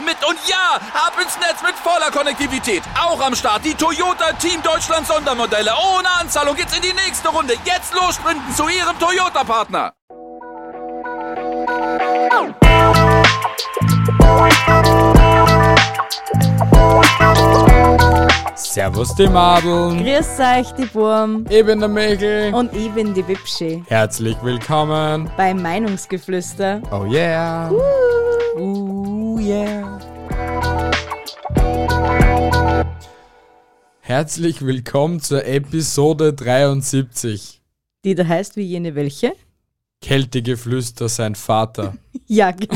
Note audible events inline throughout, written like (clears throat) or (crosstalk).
mit. Und ja, ab ins Netz mit voller Konnektivität. Auch am Start die Toyota Team Deutschland Sondermodelle. Ohne Anzahlung geht's in die nächste Runde. Jetzt los sprinten zu Ihrem Toyota-Partner. Servus die Madeln. Grüß euch, die Wurm. Ich bin der Michel. Und ich bin die Wipschi. Herzlich willkommen bei Meinungsgeflüster. Oh yeah. Uh, uh yeah. Herzlich willkommen zur Episode 73. Die da heißt wie jene welche? Kältegeflüster sein Vater. (laughs) ja, genau.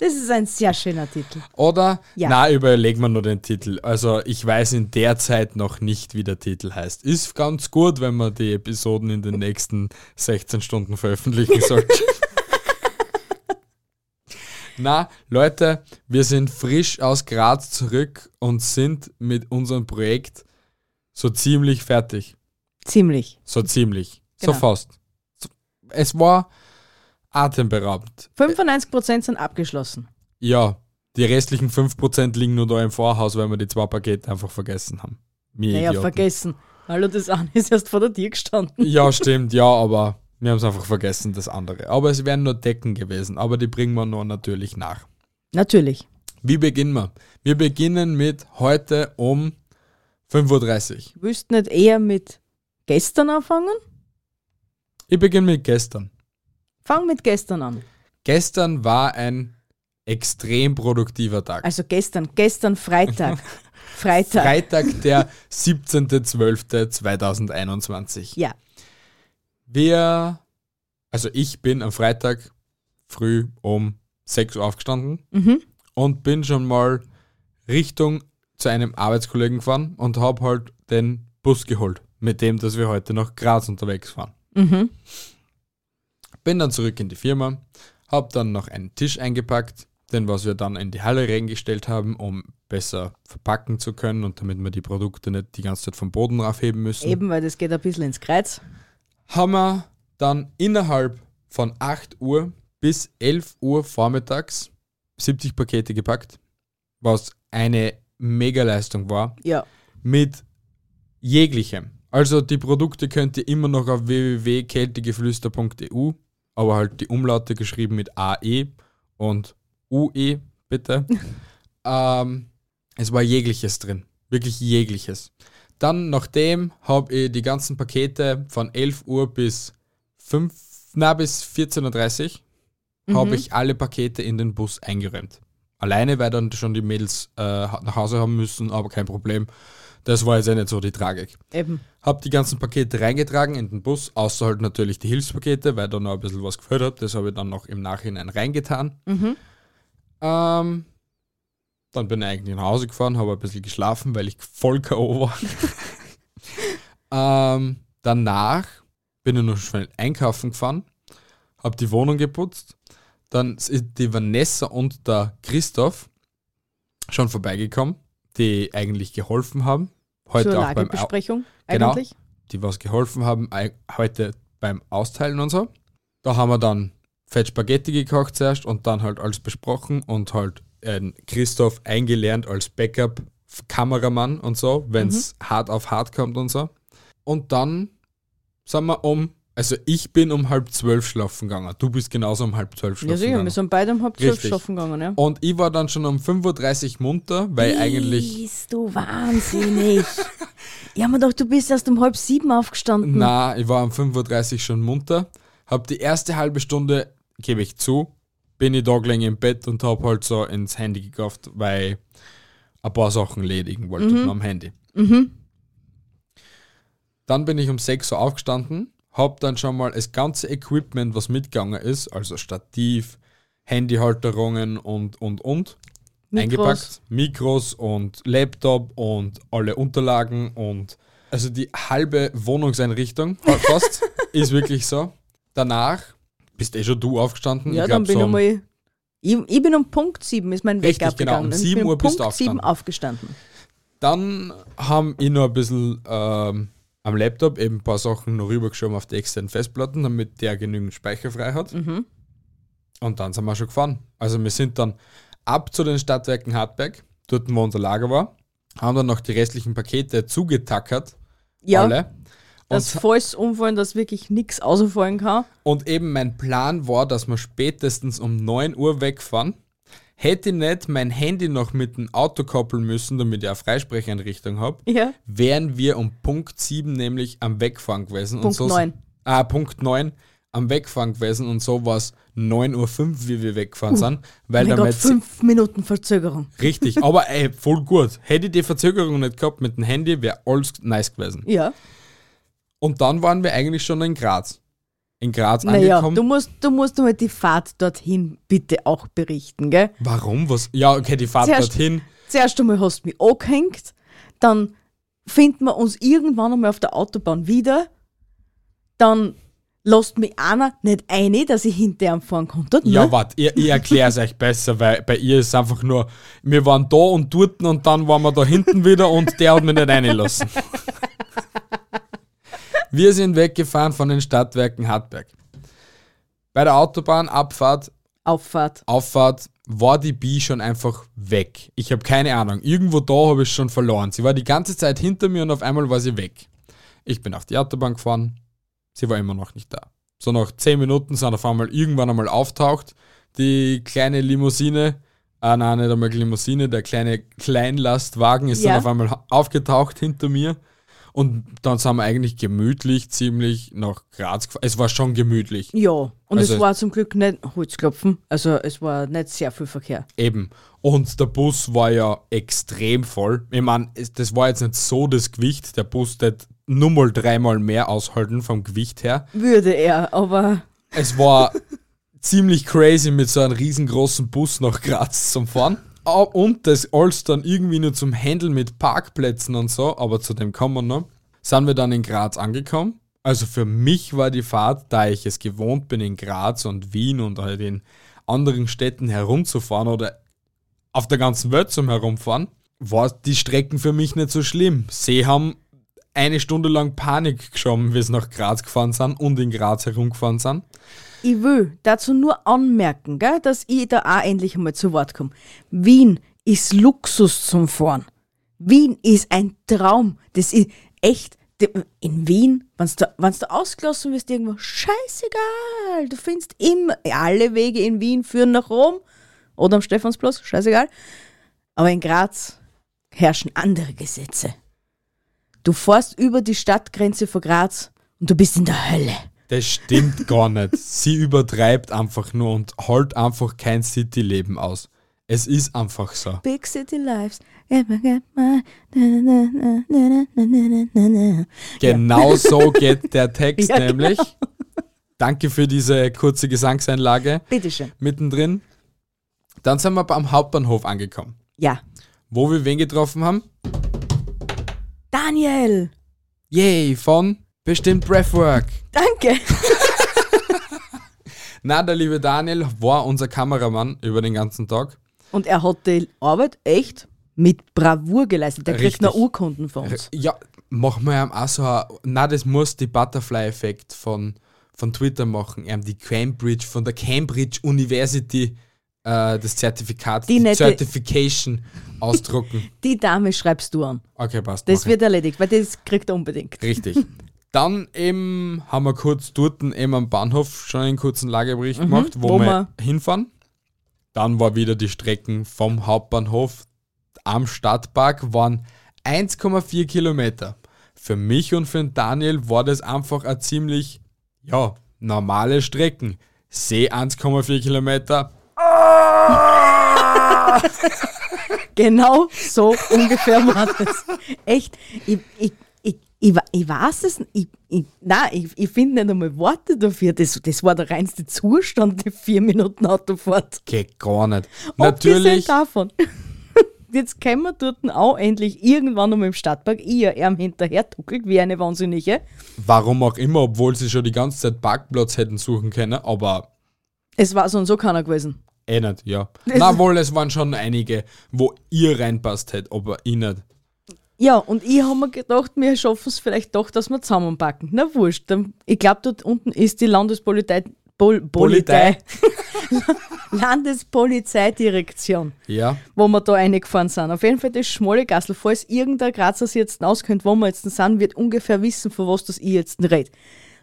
Das ist ein sehr schöner Titel. Oder? Ja. Na, überlegen wir nur den Titel. Also ich weiß in der Zeit noch nicht, wie der Titel heißt. Ist ganz gut, wenn man die Episoden in den nächsten 16 Stunden veröffentlichen (laughs) sollte. Na, Leute, wir sind frisch aus Graz zurück und sind mit unserem Projekt so ziemlich fertig. Ziemlich. So ziemlich. Genau. So fast. Es war atemberaubend. 95% sind abgeschlossen. Ja, die restlichen 5% liegen nur da im Vorhaus, weil wir die zwei Pakete einfach vergessen haben. Wir naja, Idioten. vergessen. Hallo, das eine ist erst vor der Tür gestanden. Ja, stimmt, ja, aber wir haben es einfach vergessen, das andere. Aber es wären nur Decken gewesen, aber die bringen wir nur natürlich nach. Natürlich. Wie beginnen wir? Wir beginnen mit heute um 5.30 Uhr. Willst du nicht eher mit gestern anfangen? Ich beginne mit gestern. Fang mit gestern an. Gestern war ein extrem produktiver Tag. Also gestern, gestern Freitag. (laughs) Freitag. Freitag, der 17.12.2021. Ja. Wir, also ich bin am Freitag früh um 6 Uhr aufgestanden mhm. und bin schon mal Richtung zu einem Arbeitskollegen gefahren und habe halt den Bus geholt, mit dem, dass wir heute nach Graz unterwegs waren. Mhm. Bin dann zurück in die Firma, habe dann noch einen Tisch eingepackt, den was wir dann in die Halle reingestellt haben, um besser verpacken zu können und damit wir die Produkte nicht die ganze Zeit vom Boden aufheben müssen. Eben, weil das geht ein bisschen ins Kreuz. Haben wir dann innerhalb von 8 Uhr bis 11 Uhr vormittags 70 Pakete gepackt, was eine Mega-Leistung war. Ja. Mit jeglichem. Also die Produkte könnt ihr immer noch auf www.kältegeflüster.eu aber halt die Umlaute geschrieben mit AE und UE, bitte. (laughs) ähm, es war jegliches drin. Wirklich jegliches. Dann, nachdem, habe ich die ganzen Pakete von 11 Uhr bis 5, na, bis 14.30 Uhr, mhm. habe ich alle Pakete in den Bus eingeräumt. Alleine, weil dann schon die Mädels äh, nach Hause haben müssen, aber kein Problem. Das war jetzt ja nicht so die Tragik. Eben. Hab die ganzen Pakete reingetragen in den Bus, außer halt natürlich die Hilfspakete, weil da noch ein bisschen was gefällt hat. Das habe ich dann noch im Nachhinein reingetan. Mhm. Ähm, dann bin ich eigentlich nach Hause gefahren, habe ein bisschen geschlafen, weil ich voll K.O. war. (laughs) ähm, danach bin ich noch schnell einkaufen gefahren, habe die Wohnung geputzt. Dann sind die Vanessa und der Christoph schon vorbeigekommen, die eigentlich geholfen haben heute Zur auch beim Besprechung genau, eigentlich. die was geholfen haben, heute beim Austeilen und so. Da haben wir dann Fett Spaghetti gekocht zuerst und dann halt alles besprochen und halt Christoph eingelernt als Backup-Kameramann und so, wenn es mhm. hart auf hart kommt und so. Und dann sind wir um also ich bin um halb zwölf schlafen gegangen. Du bist genauso um halb zwölf schlafen gegangen. Ja, sicher, wir sind beide um halb zwölf schlafen gegangen, ja. Und ich war dann schon um 5.30 Uhr munter, weil bist eigentlich. Bist du wahnsinnig. (laughs) ja, man doch, du bist erst um halb sieben aufgestanden. Na, ich war um 5.30 Uhr schon munter. Hab die erste halbe Stunde, gebe ich zu, bin ich da gelegen im Bett und hab halt so ins Handy gekauft, weil ein paar Sachen ledigen wollte mhm. am Handy. Mhm. Dann bin ich um 6 Uhr aufgestanden habe dann schon mal das ganze Equipment, was mitgegangen ist, also Stativ, Handyhalterungen und, und, und. Mikros. Eingepackt. Mikros und Laptop und alle Unterlagen und also die halbe Wohnungseinrichtung fa- fast (laughs) ist wirklich so. Danach bist eh schon du aufgestanden. Ja, ich dann bin so ich um- mal. Ich, ich bin um Punkt 7, ist mein Richtig, Wecker genau, um abgegangen. Ich 7 bin Uhr bist du Punkt 7 aufgestanden. aufgestanden. Dann haben ich noch ein bisschen ähm, am Laptop eben ein paar Sachen noch rübergeschoben auf die externen Festplatten, damit der genügend Speicher frei hat. Mhm. Und dann sind wir schon gefahren. Also wir sind dann ab zu den Stadtwerken Hartberg, dort wo unser Lager war, haben dann noch die restlichen Pakete zugetackert, Ja, alle. Das Und, falls umfallen, dass wirklich nichts ausfallen kann. und eben mein Plan war, dass wir spätestens um 9 Uhr wegfahren. Hätte ich nicht mein Handy noch mit dem Auto koppeln müssen, damit ich eine Freisprecheinrichtung habe, Ja. wären wir um Punkt 7 nämlich am Wegfahren gewesen. Punkt und so, 9. Ah, Punkt 9 am Wegfahren gewesen und so war es 9.05 Uhr, wie wir weggefahren sind. Weil Uh, Mein Gott, Metz- fünf Minuten Verzögerung. Richtig, aber ey, voll gut. Hätte ich die Verzögerung nicht gehabt mit dem Handy, wäre alles nice gewesen. Ja. Und dann waren wir eigentlich schon in Graz. In Graz Naja, angekommen. du musst, du musst mal die Fahrt dorthin bitte auch berichten, gell? Warum? Was? Ja, okay, die Fahrt Zuerst- dorthin. Zuerst einmal hast du mich angehängt, dann finden wir uns irgendwann einmal auf der Autobahn wieder, dann lasst mich einer nicht ein, dass ich hinter ihm fahren konnte. Ja, ne? warte, ich, ich erkläre es euch besser, weil bei ihr ist es einfach nur, wir waren da und dort und dann waren wir da hinten wieder und der hat mich nicht reingelassen. (laughs) wir sind weggefahren von den Stadtwerken Hartberg. Bei der Autobahnabfahrt Auffahrt. Auffahrt war die Bi schon einfach weg. Ich habe keine Ahnung. Irgendwo da habe ich schon verloren. Sie war die ganze Zeit hinter mir und auf einmal war sie weg. Ich bin auf die Autobahn gefahren. Sie war immer noch nicht da. So nach 10 Minuten sind auf einmal irgendwann einmal auftaucht. Die kleine Limousine, ah nein, nicht einmal Limousine, der kleine Kleinlastwagen ist Ja. dann auf einmal aufgetaucht hinter mir. Und dann sind wir eigentlich gemütlich ziemlich nach Graz gefahren. Es war schon gemütlich. Ja, und Also- es war zum Glück nicht Holzklopfen, also es war nicht sehr viel Verkehr. Eben. Und der Bus war ja extrem voll. Ich meine, das war jetzt nicht so das Gewicht. Der Bus hat nur mal dreimal mehr aushalten vom Gewicht her. Würde er, aber Es war (laughs) ziemlich crazy mit so einem riesengroßen Bus nach Graz zum Fahren. Und das alles dann irgendwie nur zum Handeln mit Parkplätzen und so, aber zu dem kommen wir noch. Sind wir dann in Graz angekommen. Also für mich war die Fahrt, da ich es gewohnt bin, in Graz und Wien und halt in anderen Städten herumzufahren oder auf der ganzen Welt zum Herumfahren, war die Strecken für mich nicht so schlimm. Sie haben eine Stunde lang Panik geschoben, wie sie nach Graz gefahren sind und in Graz herumgefahren sind. Ich will dazu nur anmerken, gell, dass ich da auch endlich einmal zu Wort komme. Wien ist Luxus zum Fahren. Wien ist ein Traum. Das ist echt. In Wien, wenn du, ausgelassen wirst, irgendwo, scheißegal. Du findest immer, alle Wege in Wien führen nach Rom oder am Stephansplatz, scheißegal. Aber in Graz herrschen andere Gesetze. Du fährst über die Stadtgrenze von Graz und du bist in der Hölle. Das stimmt gar nicht. Sie übertreibt einfach nur und holt einfach kein City-Leben aus. Es ist einfach so. Big City Lives. Genau so (laughs) geht der Text Ja, genau. nämlich. Danke für diese kurze Gesangseinlage Bitteschön. mittendrin. Dann sind wir am Hauptbahnhof angekommen, Ja. wo wir wen getroffen haben? Daniel! Yay, von bestimmt Breathwork. Danke! (laughs) Na, der liebe Daniel war unser Kameramann über den ganzen Tag. Und er hat die Arbeit echt mit Bravour geleistet. Der kriegt Richtig. noch Urkunden von uns. Ja, machen wir ihm auch so ein, na, das muss die Butterfly-Effekt von, von Twitter machen. Ähm, die Cambridge, von der Cambridge University äh, das Zertifikat, Die die, nette- Certification ausdrucken. (laughs) Die Dame schreibst du an. Okay, passt. Das mach ich. wird erledigt, weil das kriegt er unbedingt. Richtig. (laughs) Dann eben haben wir kurz dort eben am Bahnhof schon einen kurzen Lagerbericht gemacht, wo, Mhm. wo wir hinfahren. Dann war wieder die Strecken vom Hauptbahnhof am Stadtpark waren 1,4 Kilometer. Für mich und für Daniel war das einfach eine ziemlich, ja, normale Strecken. See 1,4 Kilometer. (laughs) Genau so ungefähr war das. Echt, ich, ich, ich, Ich, weiß es nicht. Ich, ich, nein, ich, ich finde nicht einmal Worte dafür. Das, das war der reinste Zustand, die vier Minuten Autofahrt. Geht gar nicht. Natürlich, davon. (laughs) Jetzt können wir dort auch endlich irgendwann einmal im Stadtpark ihr ihm hinterher tuckelt, wie eine Wahnsinnige. warum auch immer, obwohl sie schon die ganze Zeit Parkplatz hätten suchen können, aber Es war so und so keiner gewesen. eh nicht, ja. Das- (laughs) Na wohl, es waren schon einige, wo ihr reinpasst hätte, aber ich nicht. Ja, und ich habe mir gedacht, wir schaffen es vielleicht doch, dass wir zusammenpacken. Na wurscht. Ich glaube, dort unten ist die Landespolizei. Pol, Polizei. (laughs) Landespolizeidirektion, Ja, wo wir da reingefahren sind. Auf jeden Fall das schmale Gassel. Falls irgendein Grazer sich jetzt auskennt, wo wir jetzt sind, wird ungefähr wissen, von was das ich jetzt rede.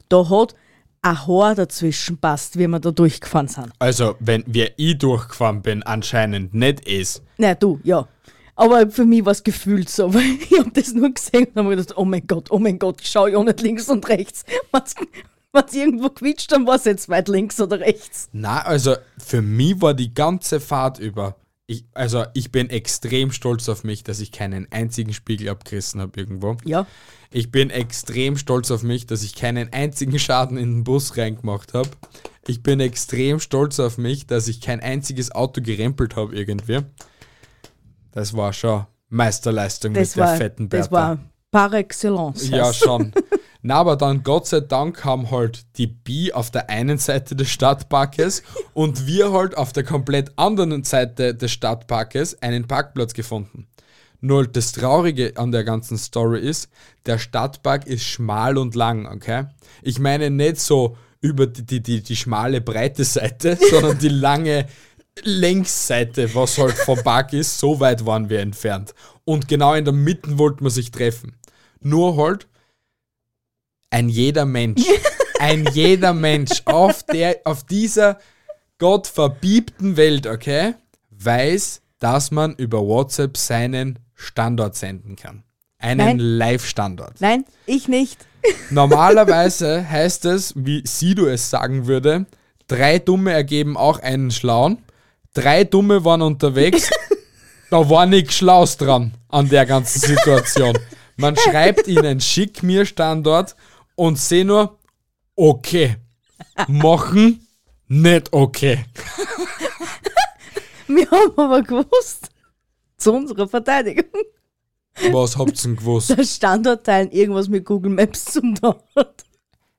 Da hat ein Haar dazwischen passt, wie wir da durchgefahren sind. also wenn wir ich durchgefahren bin, anscheinend nicht es. Na du, ja. Aber für mich war es gefühlt so, (laughs) weil ich habe das nur gesehen und habe mir gedacht, oh mein Gott, oh mein Gott, ich schaue ja nicht links und rechts. (laughs) Wenn es irgendwo quietscht, dann war es jetzt weit links oder rechts. Na, also für mich war die ganze Fahrt über. Ich, also ich bin extrem stolz auf mich, dass ich keinen einzigen Spiegel abgerissen habe irgendwo. Ja. Ich bin extrem stolz auf mich, dass ich keinen einzigen Schaden in den Bus reingemacht habe. Ich bin extrem stolz auf mich, dass ich kein einziges Auto gerempelt habe irgendwie. Das war schon Meisterleistung Das mit der war, fetten Bertha. das war par excellence. Ja, schon. Na, aber dann Gott sei Dank haben halt die Bi auf der einen Seite des Stadtparkes und wir halt auf der komplett anderen Seite des Stadtparkes einen Parkplatz gefunden. Nur halt das Traurige an der ganzen Story ist, der Stadtpark ist schmal und lang, okay? Ich meine nicht so über die, die, die, die schmale breite Seite, (laughs) sondern die lange Längsseite, was halt vom Park (laughs) ist, so weit waren wir entfernt. Und genau in der Mitte wollten wir sich treffen. Nur halt, ein jeder Mensch, (laughs) ein jeder Mensch auf, der, auf dieser gottverbiebten Welt, okay, weiß, dass man über WhatsApp seinen Standort senden kann. Einen. Live-Standort. Nein, ich nicht. (laughs) Normalerweise heißt es, wie Sido es sagen würde, drei Dumme ergeben auch einen Schlauen. Drei Dumme waren unterwegs. (laughs) da war nichts Schlaus dran an der ganzen Situation. Man schreibt ihnen, schick mir Standort und seh nur, okay. Machen, nicht okay. (laughs) Wir haben aber gewusst, zu unserer Verteidigung, Was habt ihr denn gewusst? dass Standortteilen irgendwas mit Google Maps zum hat.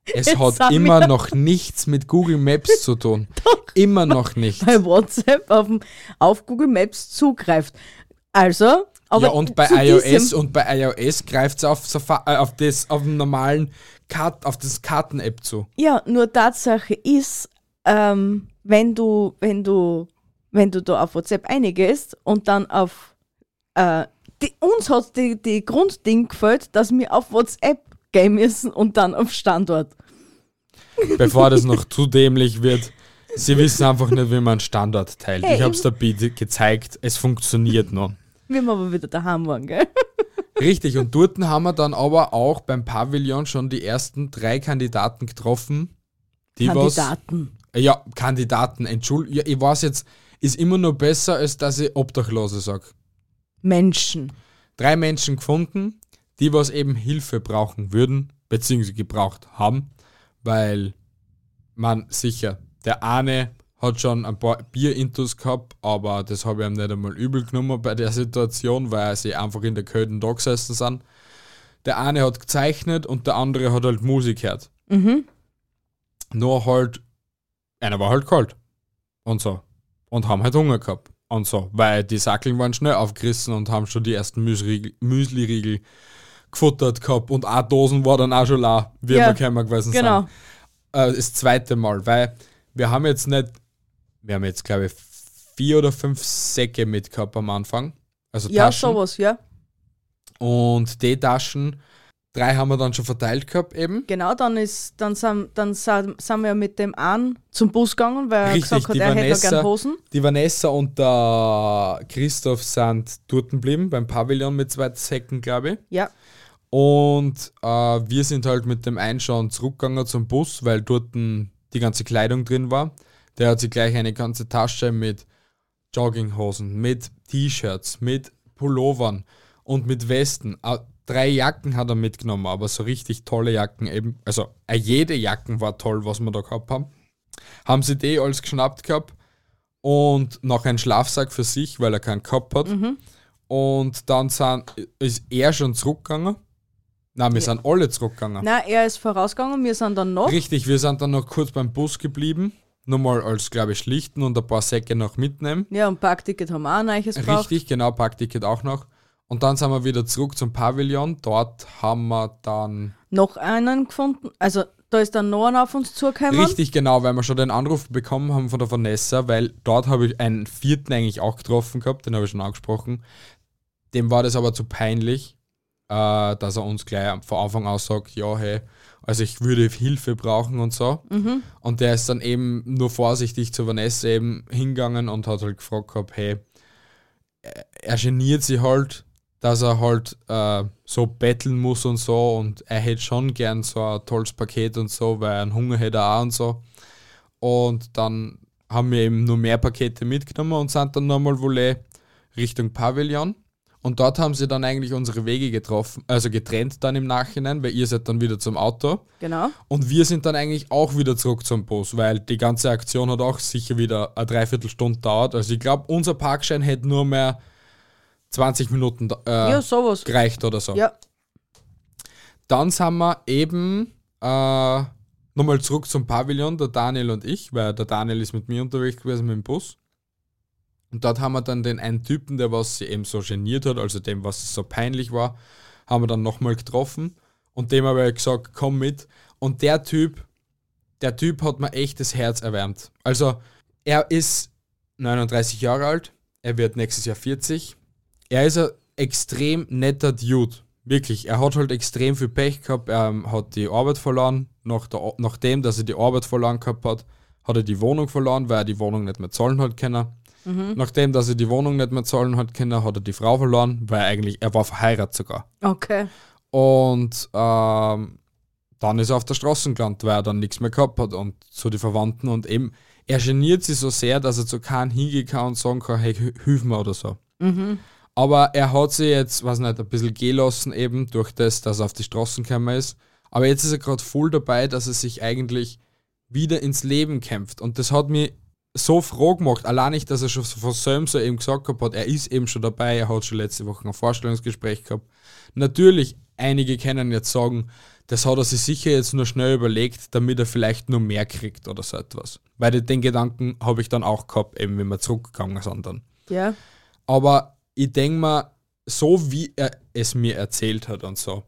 Es Jetzt hat sind immer wir- noch nichts mit Google Maps zu tun. (laughs) Immer noch nicht. Bei WhatsApp auf, dem- auf Google Maps zugreift. Also, aber ja, und bei zu iOS diesem- und bei iOS greift es auf, Safa- äh, auf, das, auf den normalen Kart, auf das Karten-App zu. Ja, nur Tatsache ist, ähm, wenn du, wenn du, wenn du da auf WhatsApp eingehst und dann auf äh, die, uns hat die, die Grundding gefällt, dass wir auf WhatsApp gehen müssen und dann auf Standort. Bevor das noch (laughs) zu dämlich wird. Sie wissen einfach nicht, wie man einen Standort teilt. Hey, ich habe es da bitte gezeigt. Es funktioniert noch. Wie wir aber wieder daheim waren, gell? (laughs) Richtig, und dort haben wir dann aber auch beim Pavillon schon die ersten drei Kandidaten getroffen. Die was Kandidaten. Ja, Kandidaten, Entschuldigung. Ja, ich weiß jetzt, ist immer nur besser, als dass ich Obdachlose sage. Menschen. Drei Menschen gefunden, die was eben Hilfe brauchen würden, beziehungsweise gebraucht haben, weil man sicher, der eine hat schon ein paar Bierintus gehabt, aber das habe ich ihm nicht einmal übel genommen bei der Situation, weil sie einfach in der Kälte da gesessen sind. Der eine hat gezeichnet und der andere hat halt Musik gehört. Nur halt, einer war halt kalt. Und so. Und haben halt Hunger gehabt. Und so. Weil die Sackeln waren schnell aufgerissen und haben schon die ersten Müsli-Riegel Müsli gefuttert gehabt. Und auch Dosen war dann auch schon la, wie Ja, wir gekommen gewesen genau. sind. Äh, das zweite Mal, weil wir haben jetzt nicht, wir haben jetzt glaube ich vier oder fünf Säcke mit gehabt am Anfang. Also Ja, Taschen. sowas, ja. Und die Taschen, drei haben wir dann schon verteilt gehabt eben. Genau, dann ist, dann sind, dann sind, wir mit dem einen zum Bus gegangen, weil er Richtig, gesagt hat, er hätte Vanessa, gern Hosen. die Vanessa und der Christoph sind dort geblieben, beim Pavillon mit zwei Säcken, glaube ich. Ja. Und äh, wir sind halt mit dem Einschauen zurückgegangen zum Bus, weil dort die ganze Kleidung drin war. Der hat sich gleich eine ganze Tasche mit Jogginghosen, mit T-Shirts, mit Pullovern und mit Westen. Äh, drei Jacken hat er mitgenommen, aber so richtig tolle Jacken eben. Also äh, jede Jacken war toll, was wir da gehabt haben. Haben sie die alles geschnappt gehabt und noch einen Schlafsack für sich, weil er keinen gehabt hat. Und dann sind, ist er schon zurückgegangen. Nein, wir sind alle zurückgegangen. Nein, er ist vorausgegangen, wir sind dann noch. Richtig, wir sind dann noch kurz beim Bus geblieben. Nur mal als, glaube ich, schlichten und ein paar Säcke noch mitnehmen. Ja, und Parkticket haben wir auch ein neues. Richtig, genau, Parkticket auch noch. Und dann sind wir wieder zurück zum Pavillon. Dort haben wir dann. Noch einen gefunden. Also, da ist dann noch einer auf uns zugekommen. Richtig, genau, weil wir schon den Anruf bekommen haben von der Vanessa, weil dort habe ich einen vierten eigentlich auch getroffen gehabt, den habe ich schon angesprochen. Dem war das aber zu peinlich, äh, dass er uns gleich von Anfang an sagt, ja, hey, also ich würde Hilfe brauchen und so. Und der ist dann eben nur vorsichtig zu Vanessa eben hingegangen und hat halt gefragt gehabt, hey, er- er geniert sich halt, dass er halt äh, so betteln muss und so und er hätte schon gern so ein tolles Paket und so, weil einen Hunger hätte er auch und so. Und dann haben wir eben nur mehr Pakete mitgenommen und sind dann nochmal wohl eh Richtung Pavillon. Und dort haben sie dann eigentlich unsere Wege getroffen, also getrennt dann im Nachhinein, weil ihr seid dann wieder zum Auto. Genau. Und wir sind dann eigentlich auch wieder zurück zum Bus, weil die ganze Aktion hat auch sicher wieder eine Dreiviertelstunde dauert. Also ich glaube, unser Parkschein hätte nur mehr 20 Minuten äh, Ja, sowas. gereicht oder so. Ja, Dann sind wir eben äh, nochmal zurück zum Pavillon, der Daniel und ich, weil der Daniel ist mit mir unterwegs gewesen mit dem Bus. Und dort haben wir dann den einen Typen, der was sie eben so geniert hat, also dem, was so peinlich war, haben wir dann nochmal getroffen. Und dem habe ich gesagt, komm mit. Und der Typ, der Typ hat mir echt das Herz erwärmt. Also, er ist 39 Jahre alt, er wird nächstes Jahr 40. Er ist ein extrem netter Dude. Wirklich, er hat halt extrem viel Pech gehabt. Er ähm, hat die Arbeit verloren. Nach der, nachdem, dass er die Arbeit verloren gehabt hat, hat er die Wohnung verloren, weil er die Wohnung nicht mehr zahlen hat können. Nachdem, dass er die Wohnung nicht mehr zahlen hat können, hat er die Frau verloren, weil eigentlich, er war verheiratet sogar. okay. Und ähm, dann ist er auf der Straße gelandet, weil er dann nichts mehr gehabt hat und zu den Verwandten und eben, er geniert sich so sehr, dass er zu keinem hingehen kann und sagen kann, hey, hilf mir oder so. Aber er hat sich jetzt, weiß nicht, ein bisschen gehen lassen eben durch das, dass er auf die Straßen gekommen ist. Aber jetzt ist er gerade voll dabei, dass er sich eigentlich wieder ins Leben kämpft. Und das hat mich so froh gemacht. Allein nicht, dass er schon von so eben gesagt hat, er ist eben schon dabei, er hat schon letzte Woche ein Vorstellungsgespräch gehabt. Natürlich, einige können jetzt sagen, das hat er sich sicher jetzt nur schnell überlegt, damit er vielleicht nur mehr kriegt oder so etwas. Weil den- den Gedanken habe ich dann auch gehabt, eben wenn wir zurückgegangen sind dann. Ja. Aber ich denke mal, so wie er es mir erzählt hat und so,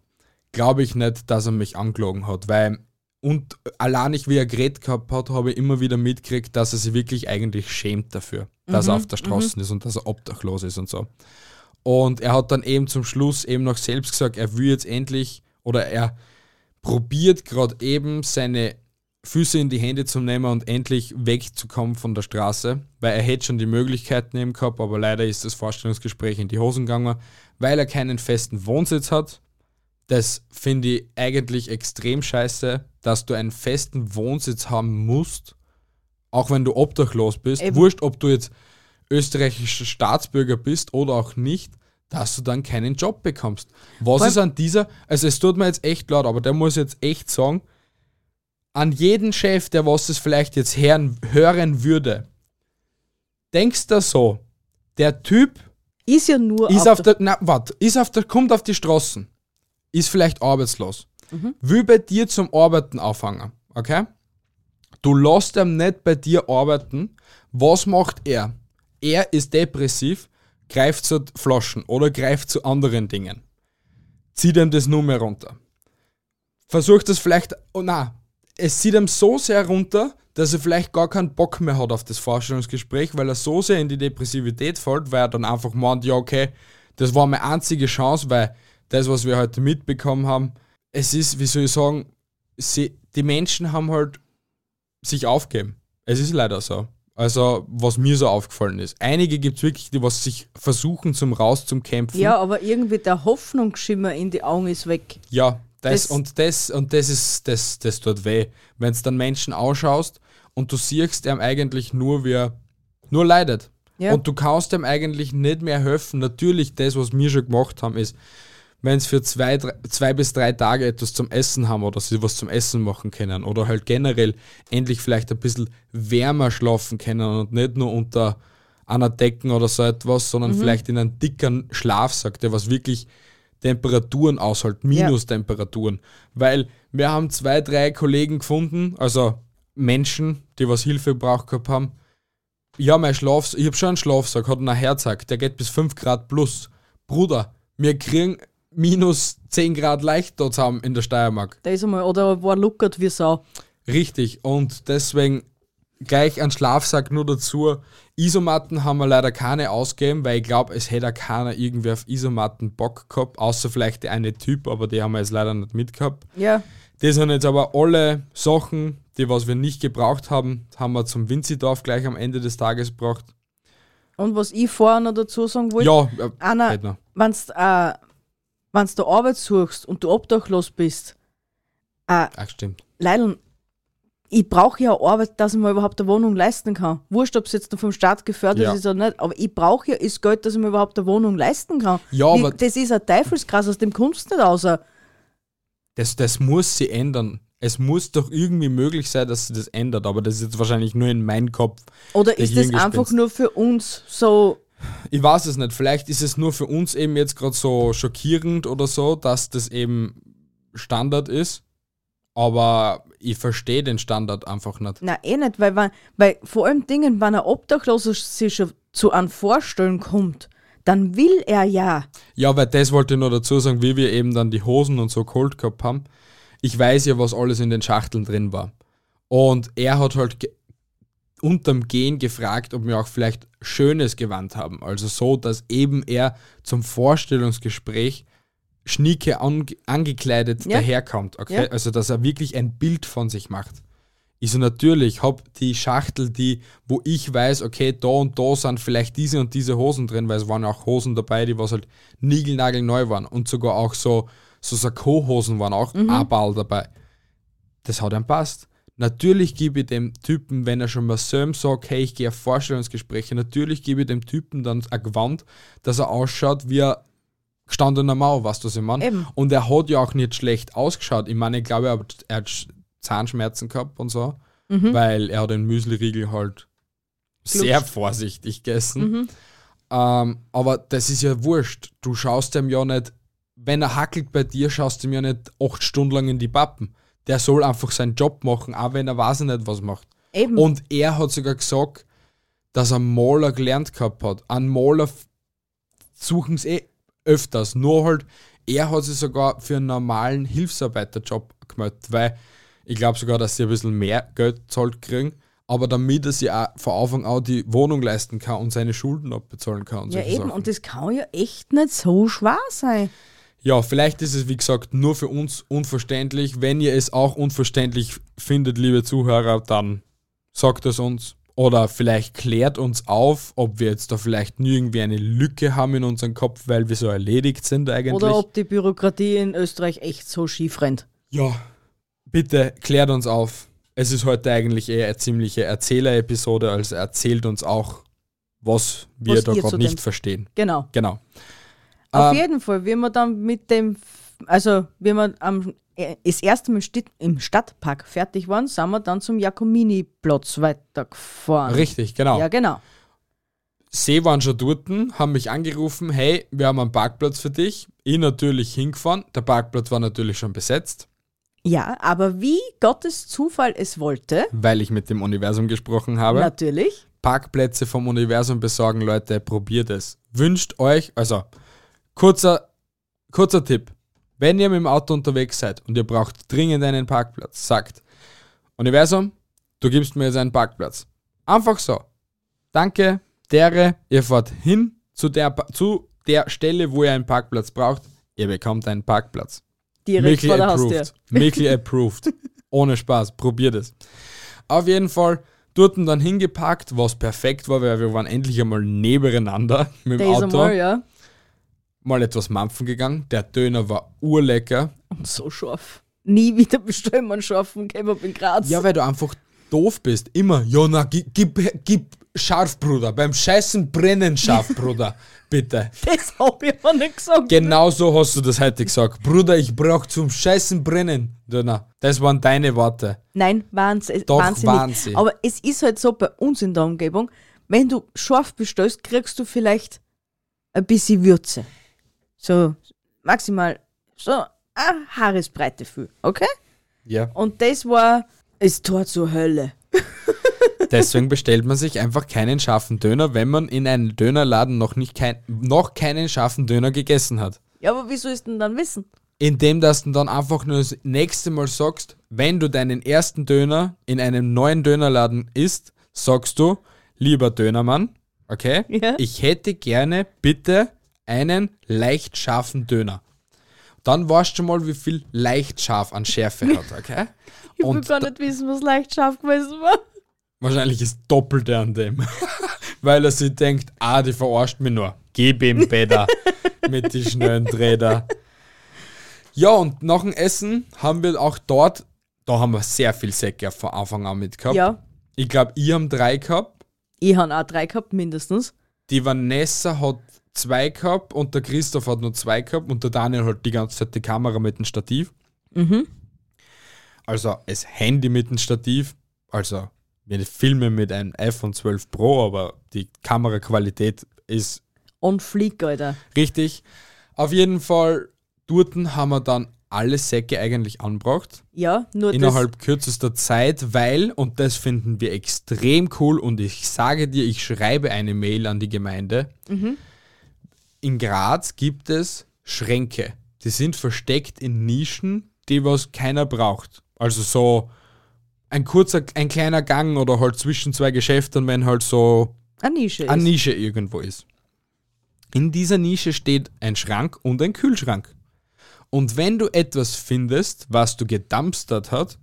glaube ich nicht, dass er mich angelogen hat, weil und allein nicht wie er geredet gehabt hat, habe ich immer wieder mitgekriegt, dass er sich wirklich eigentlich schämt dafür, dass er auf der Straße ist und dass er obdachlos ist und so. Und er hat dann eben zum Schluss eben noch selbst gesagt, er will jetzt endlich oder er probiert gerade eben seine Füße in die Hände zu nehmen und endlich wegzukommen von der Straße, weil er hätte schon die Möglichkeiten eben gehabt, aber leider ist das Vorstellungsgespräch in die Hosen gegangen, weil er keinen festen Wohnsitz hat. Das finde ich eigentlich extrem scheiße, dass du einen festen Wohnsitz haben musst, auch wenn du obdachlos bist. Eben. Wurscht, ob du jetzt österreichischer Staatsbürger bist oder auch nicht, dass du dann keinen Job bekommst. Was Vor ist an dieser, also es tut mir jetzt echt leid, aber der muss jetzt echt sagen, an jeden Chef, der was das vielleicht jetzt hören, hören würde, denkst du so, der Typ Ist ja nur ist auf der, na, warte, ist auf der, kommt auf die Straßen, ist vielleicht arbeitslos, will bei dir zum Arbeiten anfangen, okay? Du lässt ihm nicht bei dir arbeiten. Was macht er? Er ist depressiv, greift zu Flaschen oder greift zu anderen Dingen. Zieht ihm das nur mehr runter. Versucht das vielleicht, oh na, es zieht ihm so sehr runter, dass er vielleicht gar keinen Bock mehr hat auf das Vorstellungsgespräch, weil er so sehr in die Depressivität fällt, weil er dann einfach meint, ja okay, das war meine einzige Chance, weil das, was wir heute mitbekommen haben, es ist, wie soll ich sagen, sie, die Menschen haben halt sich aufgeben. Es ist leider so. Also, was mir so aufgefallen ist. Einige gibt es wirklich, die was sich versuchen zum raus zum Kämpfen. Ja, aber irgendwie der Hoffnungsschimmer in die Augen ist weg. Ja, das, Das- und das und das ist das, das tut weh. Wenn du dann Menschen ausschaust und du siehst ihm eigentlich nur, wie er nur leidet. Ja. Und du kannst ihm eigentlich nicht mehr helfen. Natürlich, das, was wir schon gemacht haben, ist, wenn sie für zwei, drei, zwei bis drei Tage etwas zum Essen haben oder sie was zum Essen machen können oder halt generell endlich vielleicht ein bisschen wärmer schlafen können und nicht nur unter einer Decken oder so etwas, sondern vielleicht in einem dicken Schlafsack, der was wirklich Temperaturen aushält, Minustemperaturen. Weil wir haben zwei, drei Kollegen gefunden, also Menschen, die was Hilfe gebraucht gehabt haben. Ja, mein Schlaf, ich habe schon einen Schlafsack, hat einen Herzhack, der geht bis 5 Grad plus. Bruder, wir kriegen minus 10 Grad leicht dort haben in der Steiermark. Da ist einmal, oder war luckert wie Sau. Richtig, und deswegen gleich ein Schlafsack nur dazu. Isomatten haben wir leider keine ausgegeben, weil ich glaube, es hätte keiner irgendwie auf Isomatten Bock gehabt, außer vielleicht der eine Typ, aber die haben wir jetzt leider nicht mitgehabt. Ja. Das sind jetzt aber alle Sachen, die was wir nicht gebraucht haben, haben wir zum Winzidorf gleich am Ende des Tages gebracht. Und was ich vorher noch dazu sagen wollte, Ja, äh, Anna, wenn du äh, wenn's du Arbeit suchst und du obdachlos bist, äh, Ach, stimmt. Leilon, ich brauche ja Arbeit, dass ich mir überhaupt eine Wohnung leisten kann. Wurscht, ob es jetzt vom Staat gefördert Ja. ist oder nicht, aber ich brauche ja das Geld, dass ich mir überhaupt eine Wohnung leisten kann. Ja, Wie, aber- das ist ein Teufelskreis, aus dem kommst du nicht raus. Das, das muss sie ändern. Es muss doch irgendwie möglich sein, dass sie das ändert, aber das ist jetzt wahrscheinlich nur in meinem Kopf. Oder Der ist das einfach nur für uns so, Ich weiß es nicht. Vielleicht ist es nur für uns eben jetzt gerade so schockierend oder so, dass das eben Standard ist. Aber ich verstehe den Standard einfach nicht. na eh nicht, weil, wenn, weil vor allem Dingen, wenn ein Obdachloser sich schon zu einem Vorstellen kommt, dann will er ja. Ja, weil das wollte ich noch dazu sagen, wie wir eben dann die Hosen und so geholt gehabt haben. Ich weiß ja, was alles in den Schachteln drin war. Und er hat halt unterm Gehen gefragt, ob wir auch vielleicht schönes Gewand haben. Also so, dass eben er zum Vorstellungsgespräch schnieke ange angekleidet Ja. daherkommt. Okay? Ja. Also, dass er wirklich ein Bild von sich macht. Ich so, natürlich, hab die Schachtel, die, wo ich weiß, okay, da und da sind vielleicht diese und diese Hosen drin, weil es waren ja auch Hosen dabei, die was halt niegelnagelneu waren. Und sogar auch so, so Sakko-Hosen waren auch Ball dabei. Das hat ihm passt. Natürlich gebe ich dem Typen, wenn er schon mal selbst sagt, hey, ich gehe auf Vorstellungsgespräche, natürlich gebe ich dem Typen dann ein Gewand, dass er ausschaut wie ein gestandener Mau, weißt du, was ich meine? Eben. Und er hat ja auch nicht schlecht ausgeschaut. Ich meine, ich glaube, er hat, er hat Sch- Zahnschmerzen gehabt und so, weil er den Müsliriegel halt sehr vorsichtig gegessen. Ähm, aber das ist ja wurscht. Du schaust ihm ja nicht, wenn er hackelt bei dir, schaust du ihm ja nicht acht Stunden lang in die Pappen. Der soll einfach seinen Job machen, auch wenn er weiß nicht, was macht. Eben. Und er hat sogar gesagt, dass er Maler gelernt gehabt hat. An Maler suchen sie eh öfters. Nur halt, er hat sich sogar für einen normalen Hilfsarbeiterjob gemeldet, weil ich glaube sogar, dass sie ein bisschen mehr Geld zahlt kriegen, aber damit er sich auch von Anfang an die Wohnung leisten kann und seine Schulden abbezahlen kann. Und ja, eben. Sachen. Und das kann ja echt nicht so schwer sein. Ja, vielleicht ist es, wie gesagt, nur für uns unverständlich. Wenn ihr es auch unverständlich findet, liebe Zuhörer, dann sagt es uns. Oder vielleicht klärt uns auf, ob wir jetzt da vielleicht irgendwie eine Lücke haben in unserem Kopf, weil wir so erledigt sind eigentlich. Oder ob die Bürokratie in Österreich echt so schief rennt. ja, bitte klärt uns auf. Es ist heute eigentlich eher eine ziemliche Erzähler-Episode, also erzählt uns auch, was wir Was da gerade nicht dem- verstehen. Genau. Genau. Auf Ähm, jeden Fall, wie wir dann mit dem, also wie wir am, äh, das erste Mal im Stadtpark fertig waren, sind wir dann zum Jakomini-Platz weitergefahren. Richtig, genau. Ja, genau. Sie waren schon dort, haben mich angerufen, hey, wir haben einen Parkplatz für dich. Ich natürlich hingefahren. Der Parkplatz war natürlich schon besetzt, Ja, aber wie Gottes Zufall es wollte, weil ich mit dem Universum gesprochen habe. natürlich, Parkplätze vom Universum besorgen, Leute, probiert es. Wünscht euch, also kurzer, kurzer Tipp. Wenn ihr mit dem Auto unterwegs seid und ihr braucht dringend einen Parkplatz, sagt Universum, du gibst mir jetzt einen Parkplatz. Einfach so. Danke, dere, ihr fahrt hin zu der, zu der Stelle, wo ihr einen Parkplatz braucht. Ihr bekommt einen Parkplatz. direkt Mickey vor der Haustür. approved. Mickey approved. Ohne Spaß, probiert es. Auf jeden Fall dort dann hingepackt, was perfekt war, weil wir waren endlich einmal nebeneinander mit dem Auto. einmal, ja. Mal etwas mampfen gegangen. Der Döner war urlecker. Und so scharf. Nie wieder bestellen wir einen scharfen Kebab in Graz. Ja, weil du einfach doof bist. Immer, ja, na, gib, gib, gib scharf, Bruder. Beim Scheißen brennen scharf, Bruder. (laughs) Bitte. Das hab ich aber nicht gesagt. Genau so hast du das heute gesagt. Bruder, ich brauch zum Scheißen brennen. Döner. Das waren deine Worte. Nein, Wahnsinn. Doch, wahnsinnig. Wahnsinn. Aber es ist halt so bei uns in der Umgebung, wenn du scharf bestellst, kriegst du vielleicht ein bisschen Würze. So maximal so eine Haaresbreite viel, okay? Ja. Und das war, es tat zur Hölle. (laughs) Deswegen bestellt man sich einfach keinen scharfen Döner, wenn man in einem Dönerladen noch, nicht kein, noch keinen scharfen Döner gegessen hat. Ja, aber wie sollst du denn dann wissen? Indem dass du dann einfach nur das nächste Mal sagst, wenn du deinen ersten Döner in einem neuen Dönerladen isst, sagst du, lieber Dönermann, okay, Ja. ich hätte gerne bitte einen leicht scharfen Döner. Dann weißt du schon mal, wie viel leicht scharf an Schärfe hat, okay? (laughs) Ich will Und gar nicht wissen, was leicht scharf gewesen war. Wahrscheinlich ist Doppelte an dem. (laughs) Weil er sich denkt, ah, die verarscht mich nur. Gib ihm Bäder (laughs) mit die schnellen Träder. Ja, und nach dem Essen haben wir auch dort, da haben wir sehr viel Säcke von Anfang an mit gehabt. Ja, Ich glaube, ich haben drei gehabt. ich habe auch drei gehabt, mindestens. Die Vanessa hat zwei gehabt und der Christoph hat nur zwei gehabt und der Daniel hat die ganze Zeit die Kamera mit dem Stativ. Also das Handy mit dem Stativ. Also wir filmen mit einem iPhone 12 Pro, aber die Kameraqualität ist Und Flieg, Alter. richtig. Auf jeden Fall, dort haben wir dann alle Säcke eigentlich angebracht. Ja, nur. Innerhalb kürzester Zeit, weil, und das finden wir extrem cool, und ich sage dir, ich schreibe eine Mail an die Gemeinde. In Graz gibt es Schränke. Die sind versteckt in Nischen, die was keiner braucht. Also so ein kurzer, ein kleiner Gang oder halt zwischen zwei Geschäften, wenn halt so Eine Nische eine. Nische irgendwo ist. In dieser Nische steht ein Schrank und ein Kühlschrank. Und wenn du etwas findest, was du gedumpstert hat,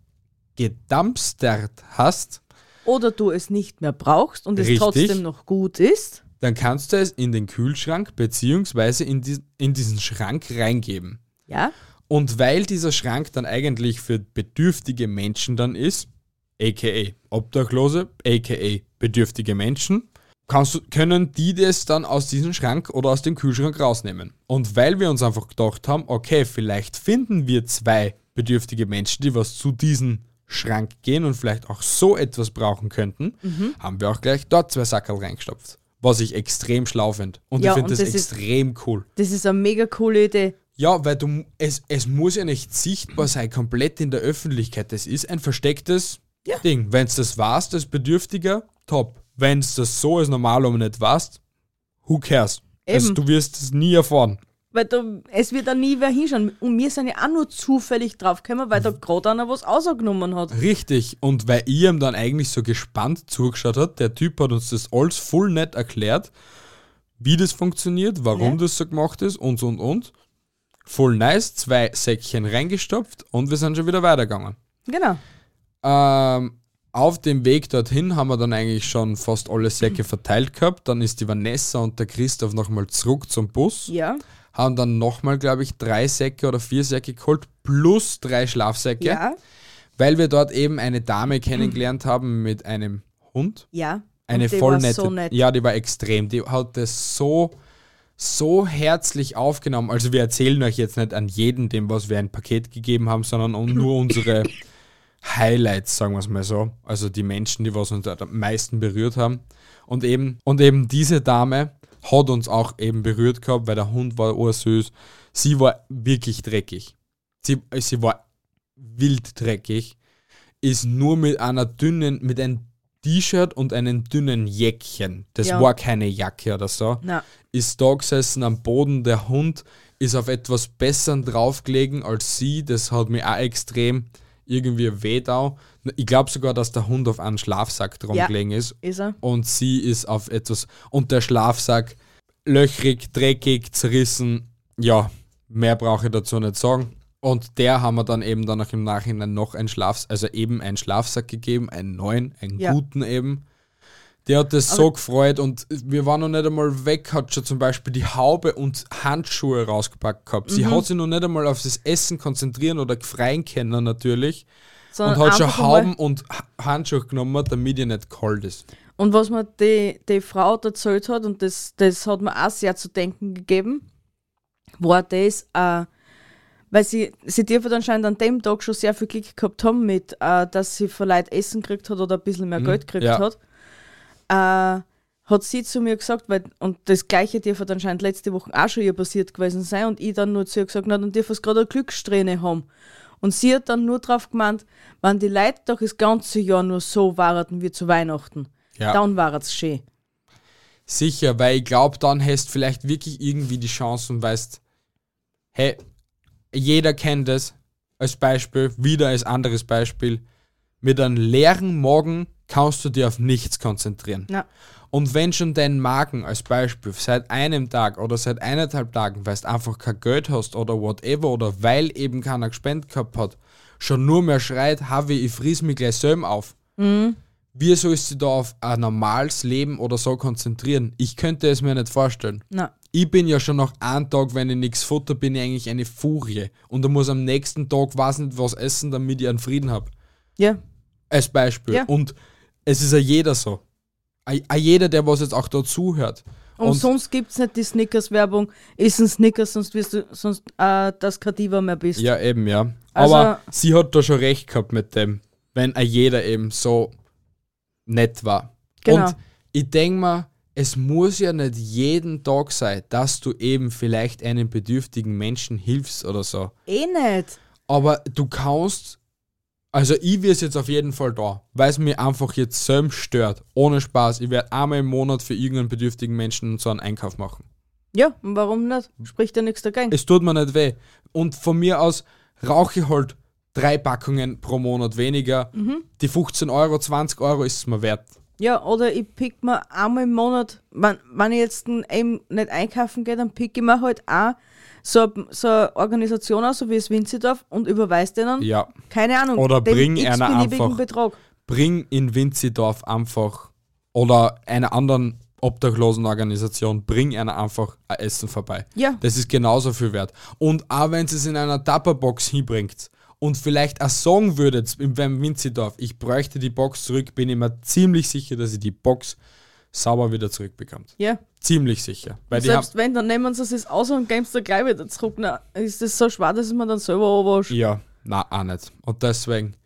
gedumpstert hast, Oder du es nicht mehr brauchst und es Richtig. trotzdem noch gut ist. Dann kannst du es in den Kühlschrank beziehungsweise in, die, in diesen Schrank reingeben. Ja, Und weil dieser Schrank dann eigentlich für bedürftige Menschen dann ist, aka Obdachlose, aka bedürftige Menschen, kannst können die das dann aus diesem Schrank oder aus dem Kühlschrank rausnehmen. Und weil wir uns einfach gedacht haben, okay, vielleicht finden wir zwei bedürftige Menschen, die was zu diesem Schrank gehen und vielleicht auch so etwas brauchen könnten, haben wir auch gleich dort zwei Sackerl reingestopft. Was ich extrem schlau finde. Und Ja, ich finde das, das ist- extrem cool. das ist eine mega coole Idee. Ja, weil du, es, es muss ja nicht sichtbar sein, komplett in der Öffentlichkeit. Das ist ein verstecktes Ding. Wenn es das warst, das Bedürftiger, top. Wenn es das so als normal um nicht warst, who cares? Also, Eben. du wirst es nie erfahren. Weil da, es wird da nie wer hinschauen. Und wir sind ja auch nur zufällig draufgekommen, weil da gerade einer was ausgenommen hat. Richtig. Und weil ihr ihm dann eigentlich so gespannt zugeschaut hat, der Typ hat uns das alles voll nett erklärt, wie das funktioniert, warum Ja. das so gemacht ist und und und. Voll nice, zwei Säckchen reingestopft und wir sind schon wieder weitergegangen. Genau. Ähm, auf dem Weg dorthin haben wir dann eigentlich schon fast alle Säcke (clears throat) verteilt gehabt. Dann ist die Vanessa und der Christoph nochmal zurück zum Bus. Ja. Haben dann nochmal, glaube ich, drei Säcke oder vier Säcke geholt, plus drei Schlafsäcke. Ja. Weil wir dort eben eine Dame kennengelernt haben mit einem Hund. Ja. Eine voll war nette. So nett. Ja, die war extrem. Die hat das so, so herzlich aufgenommen. Also wir erzählen euch jetzt nicht an jeden, dem was wir ein Paket gegeben haben, sondern nur unsere (laughs) Highlights, sagen wir es mal so. Also die Menschen, die was uns am meisten berührt haben. Und eben, und eben diese Dame hat uns auch eben berührt gehabt, weil der Hund war ursüß. Sie war wirklich dreckig. Sie, sie war wild dreckig. Ist nur mit einer dünnen, mit einem T-Shirt und einem dünnen Jäckchen. Das Ja. war keine Jacke oder so. Na, Ist da gesessen am Boden. Der Hund ist auf etwas Besseren draufgelegen als sie. Das hat mir auch extrem irgendwie wehda. Ich glaube sogar, dass der Hund auf einen Schlafsack drum Ja. gelegen ist. ist er. Und sie ist auf etwas. Und der Schlafsack löchrig, dreckig, zerrissen. Ja, mehr brauche ich dazu nicht sagen. Und der haben wir dann eben dann auch im Nachhinein noch einen Schlafsack, also eben einen Schlafsack gegeben, einen neuen, einen Ja. guten eben. Der hat das so gefreut und wir waren noch nicht einmal weg, hat schon zum Beispiel die Haube und Handschuhe rausgepackt gehabt. Mhm. Sie hat sich noch nicht einmal auf das Essen konzentrieren oder freien können natürlich. Sondern und hat schon Hauben und Ha- Handschuhe genommen, damit ihr nicht kalt ist. Und was mir die, die Frau erzählt hat, und das, das hat mir auch sehr zu denken gegeben, war das, äh, weil sie, sie dürfen anscheinend an dem Tag schon sehr viel Glück gehabt haben, mit, äh, dass sie von Leuten Essen gekriegt hat oder ein bisschen mehr Geld gekriegt ja. hat. Äh, hat sie zu mir gesagt, weil, und das gleiche dürfte anscheinend letzte Woche auch schon ihr passiert gewesen sein, und ich dann nur zu ihr gesagt, na, dann dürfen sie gerade eine Glückssträhne haben. Und sie hat dann nur drauf gemeint, wenn die Leute doch das ganze Jahr nur so waren wie zu Weihnachten, Ja. dann war es schön. Sicher, weil ich glaube, dann hast du vielleicht wirklich irgendwie die Chance und weißt, hey, jeder kennt es als Beispiel, wieder als anderes Beispiel. Mit einem leeren Magen kannst du dir auf nichts konzentrieren. Ja. Und wenn schon dein Magen als Beispiel seit einem Tag oder seit eineinhalb Tagen, weil du einfach kein Geld hast oder whatever oder weil eben keiner gespendet gehabt hat, schon nur mehr schreit, Havi, ich fries mich gleich selber auf. Wie sollst du da auf ein normales Leben oder so konzentrieren? Ich könnte es mir nicht vorstellen. Na, Ich bin ja schon nach einem Tag, wenn ich nichts futter, bin ich eigentlich eine Furie. Und da muss am nächsten Tag weiß nicht was essen, damit ich einen Frieden habe. ja, Als Beispiel. Ja. Und es ist ja jeder so. A jeder, der was jetzt auch da zuhört. Und, sonst gibt es nicht die Snickers-Werbung. Ist ein Snickers, sonst wirst du sonst äh, das Diva mehr bist. Ja, eben, ja. Also- Aber sie hat da schon recht gehabt mit dem, wenn a jeder eben so nett war. Genau. Und ich denke mal, es muss ja nicht jeden Tag sein, dass du eben vielleicht einem bedürftigen Menschen hilfst oder so. Eh nicht. Aber du kannst, also ich wäre jetzt auf jeden Fall da, weil es mir einfach jetzt selbst stört. Ohne Spaß. Ich werde einmal im Monat für irgendeinen bedürftigen Menschen so einen Einkauf machen. Ja, und warum nicht? Spricht ja nichts dagegen. Es tut mir nicht weh. Und von mir aus rauche ich halt drei Packungen pro Monat weniger. Mhm. Die 15 Euro, 20 Euro ist es mir wert. Ja, oder ich pick mir einmal im Monat, wenn, wenn ich jetzt eben nicht einkaufen gehe, dann pick ich mir halt auch so, so eine Organisation aus, so wie es Winzidorf, und überweise denen, Ja. keine Ahnung, Oder bring einer einfach- Betrag. Bring in Winzidorf einfach oder einer anderen obdachlosen Organisation, bring einer einfach ein Essen vorbei. Ja. Das ist genauso viel wert. Und auch wenn sie es in einer Tupperbox hinbringt und vielleicht auch sagen würdet im- beim Winzidorf, ich bräuchte die Box zurück, bin ich mir ziemlich sicher, dass ich die Box sauber wieder zurückbekommt. Ja. Ziemlich sicher. Selbst wenn, dann nehmen sie es aus und geben es dann gleich wieder zurück. Na, ist das so schwer, dass man dann selber anwascht? Ja, na auch nicht. Und deswegen,